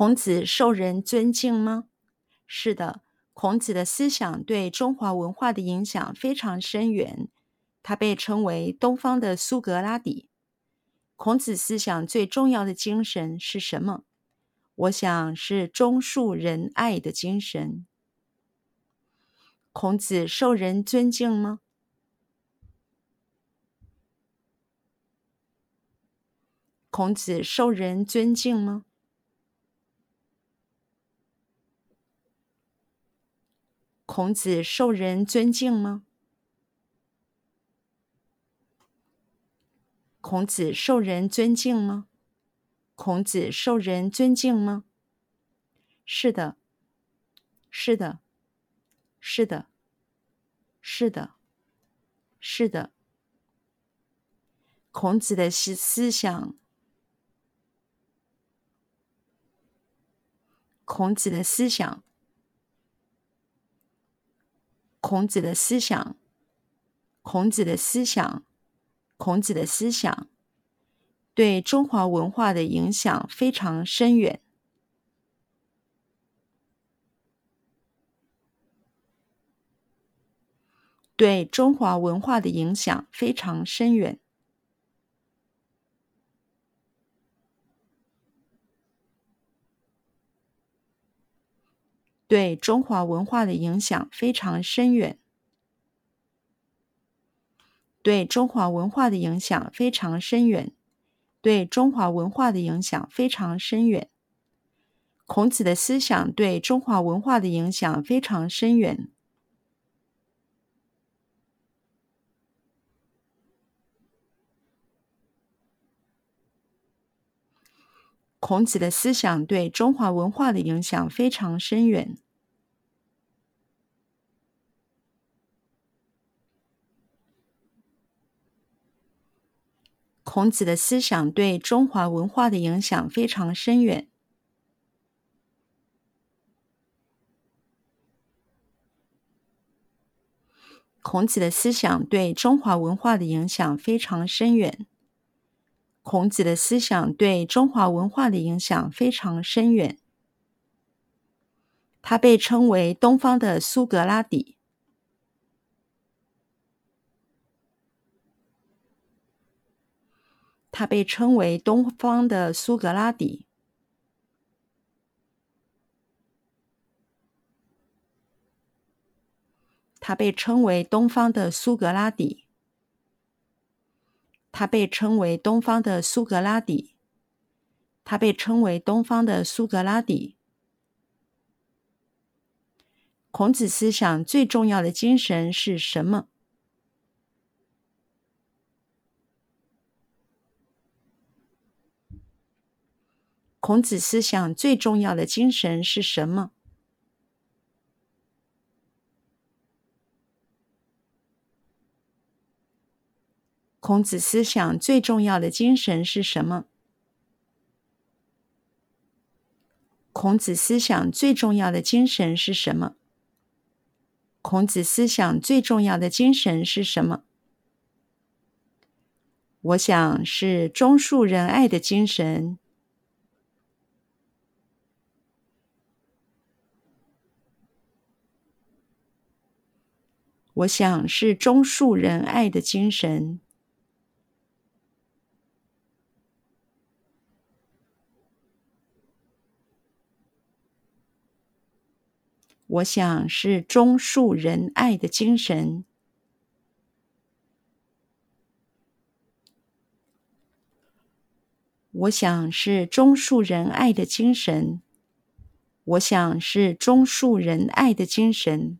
孔子受人尊敬吗？是的，孔子的思想对中华文化的影响非常深远，他被称为东方的苏格拉底。孔子思想最重要的精神是什么？我想是忠恕仁爱的精神。孔子受人尊敬吗？孔子受人尊敬吗？孔子受人尊敬吗？孔子受人尊敬吗？孔子受人尊敬吗？是的，是的，是的，是的，是的。孔子的思思想，孔子的思想。孔子的思想，孔子的思想，孔子的思想，对中华文化的影响非常深远。对中华文化的影响非常深远。对中华文化的影响非常深远。对中华文化的影响非常深远。对中华文化的影响非常深远。孔子的思想对中华文化的影响非常深远。孔子的思想对中华文化的影响非常深远。孔子的思想对中华文化的影响非常深远。孔子的思想对中华文化的影响非常深远。孔子的思想对中华文化的影响非常深远。他被称为东方的苏格拉底。他被称为东方的苏格拉底。他被称为东方的苏格拉底。他被称为东方的苏格拉底。他被称为东方的苏格拉底。孔子思想最重要的精神是什么？孔子思想最重要的精神是什么？孔子思想最重要的精神是什么？孔子思想最重要的精神是什么？孔子思想最重要的精神是什么？我想是忠恕仁爱的精神。我想是忠恕仁爱的精神。我想是忠恕仁爱的精神。我想是忠恕仁爱的精神。我想是忠恕仁爱的精神。